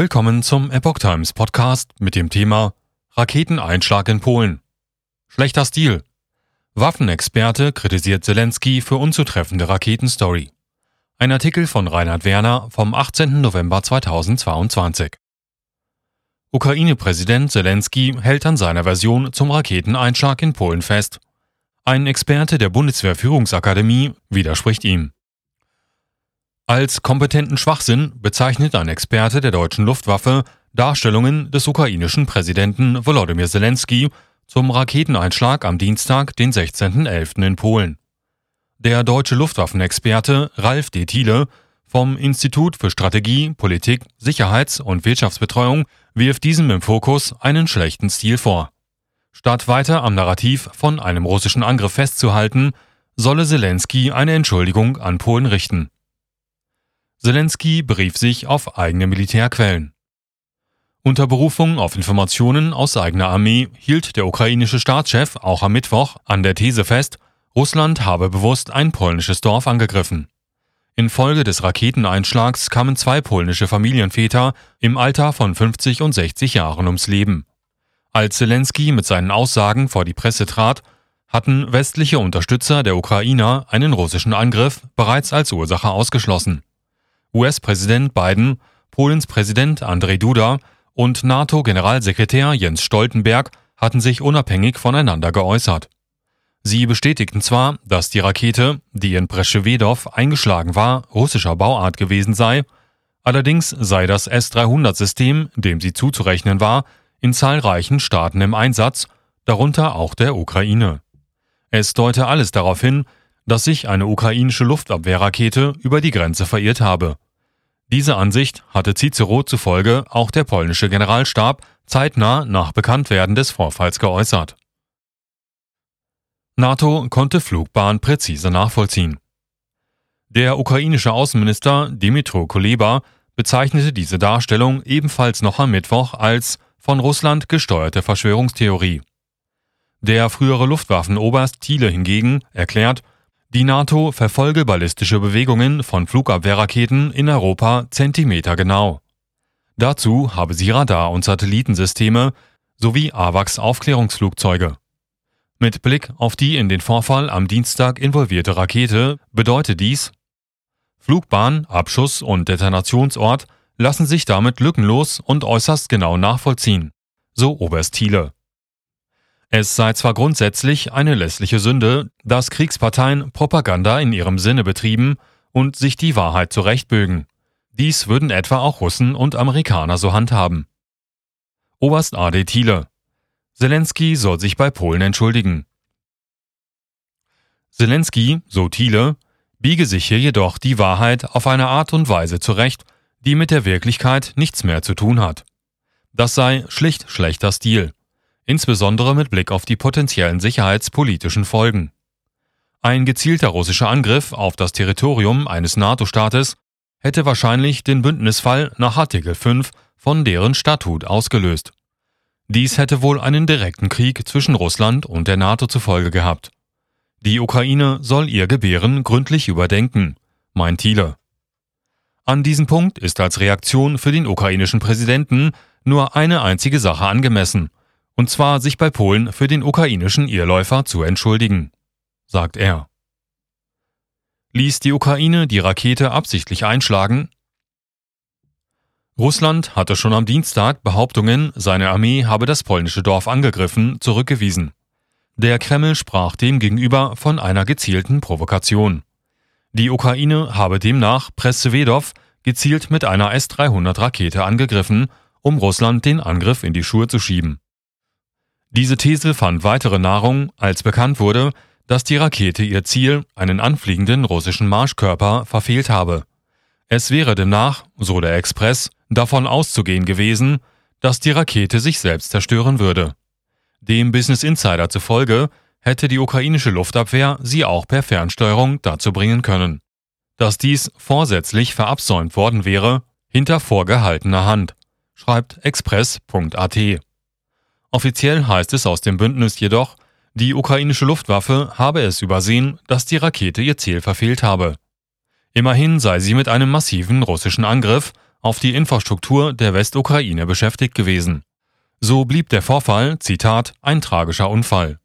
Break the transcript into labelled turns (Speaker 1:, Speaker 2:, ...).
Speaker 1: Willkommen zum Epoch Times Podcast mit dem Thema Raketeneinschlag in Polen. Schlechter Stil. Waffenexperte kritisiert Zelensky für unzutreffende Raketenstory. Ein Artikel von Reinhard Werner vom 18. November 2022. Ukraine-Präsident Zelensky hält an seiner Version zum Raketeneinschlag in Polen fest. Ein Experte der Bundeswehr-Führungsakademie widerspricht ihm. Als kompetenten Schwachsinn bezeichnet ein Experte der deutschen Luftwaffe Darstellungen des ukrainischen Präsidenten Volodymyr Zelensky zum Raketeneinschlag am Dienstag, den 16.11. in Polen. Der deutsche Luftwaffenexperte Ralf D. Thiele vom Institut für Strategie, Politik, Sicherheits- und Wirtschaftsbetreuung wirft diesem im Fokus einen schlechten Stil vor. Statt weiter am Narrativ von einem russischen Angriff festzuhalten, solle Zelensky eine Entschuldigung an Polen richten. Zelensky berief sich auf eigene Militärquellen. Unter Berufung auf Informationen aus eigener Armee hielt der ukrainische Staatschef auch am Mittwoch an der These fest, Russland habe bewusst ein polnisches Dorf angegriffen. Infolge des Raketeneinschlags kamen zwei polnische Familienväter im Alter von 50 und 60 Jahren ums Leben. Als Zelensky mit seinen Aussagen vor die Presse trat, hatten westliche Unterstützer der Ukrainer einen russischen Angriff bereits als Ursache ausgeschlossen. US-Präsident Biden, Polens Präsident Andrzej Duda und NATO-Generalsekretär Jens Stoltenberg hatten sich unabhängig voneinander geäußert. Sie bestätigten zwar, dass die Rakete, die in Preschewedow eingeschlagen war, russischer Bauart gewesen sei, allerdings sei das S-300-System, dem sie zuzurechnen war, in zahlreichen Staaten im Einsatz, darunter auch der Ukraine. Es deute alles darauf hin, dass sich eine ukrainische Luftabwehrrakete über die Grenze verirrt habe. Diese Ansicht hatte Cicero zufolge auch der polnische Generalstab zeitnah nach Bekanntwerden des Vorfalls geäußert. NATO konnte Flugbahn präzise nachvollziehen. Der ukrainische Außenminister Dimitro Kuleba bezeichnete diese Darstellung ebenfalls noch am Mittwoch als von Russland gesteuerte Verschwörungstheorie. Der frühere Luftwaffenoberst Thiele hingegen erklärt, die NATO verfolge ballistische Bewegungen von Flugabwehrraketen in Europa zentimetergenau. Dazu habe sie Radar- und Satellitensysteme sowie AWACS-Aufklärungsflugzeuge. Mit Blick auf die in den Vorfall am Dienstag involvierte Rakete bedeutet dies, Flugbahn, Abschuss und Detonationsort lassen sich damit lückenlos und äußerst genau nachvollziehen, so Oberst Thiele. Es sei zwar grundsätzlich eine lässliche Sünde, dass Kriegsparteien Propaganda in ihrem Sinne betrieben und sich die Wahrheit zurechtbögen. Dies würden etwa auch Russen und Amerikaner so handhaben. Oberst A.D. Thiele Zelensky soll sich bei Polen entschuldigen. Zelensky, so Thiele, biege sich hier jedoch die Wahrheit auf eine Art und Weise zurecht, die mit der Wirklichkeit nichts mehr zu tun hat. Das sei schlicht schlechter Stil insbesondere mit Blick auf die potenziellen sicherheitspolitischen Folgen. Ein gezielter russischer Angriff auf das Territorium eines NATO-Staates hätte wahrscheinlich den Bündnisfall nach Artikel 5 von deren Statut ausgelöst. Dies hätte wohl einen direkten Krieg zwischen Russland und der NATO zur Folge gehabt. Die Ukraine soll ihr Gebären gründlich überdenken, meint Thiele. An diesem Punkt ist als Reaktion für den ukrainischen Präsidenten nur eine einzige Sache angemessen, und zwar sich bei Polen für den ukrainischen Irrläufer zu entschuldigen, sagt er. Ließ die Ukraine die Rakete absichtlich einschlagen? Russland hatte schon am Dienstag Behauptungen, seine Armee habe das polnische Dorf angegriffen, zurückgewiesen. Der Kreml sprach demgegenüber von einer gezielten Provokation. Die Ukraine habe demnach Presswedow gezielt mit einer S-300-Rakete angegriffen, um Russland den Angriff in die Schuhe zu schieben. Diese These fand weitere Nahrung, als bekannt wurde, dass die Rakete ihr Ziel, einen anfliegenden russischen Marschkörper, verfehlt habe. Es wäre demnach, so der Express, davon auszugehen gewesen, dass die Rakete sich selbst zerstören würde. Dem Business Insider zufolge hätte die ukrainische Luftabwehr sie auch per Fernsteuerung dazu bringen können. Dass dies vorsätzlich verabsäumt worden wäre, hinter vorgehaltener Hand, schreibt express.at. Offiziell heißt es aus dem Bündnis jedoch, die ukrainische Luftwaffe habe es übersehen, dass die Rakete ihr Ziel verfehlt habe. Immerhin sei sie mit einem massiven russischen Angriff auf die Infrastruktur der Westukraine beschäftigt gewesen. So blieb der Vorfall, Zitat, ein tragischer Unfall.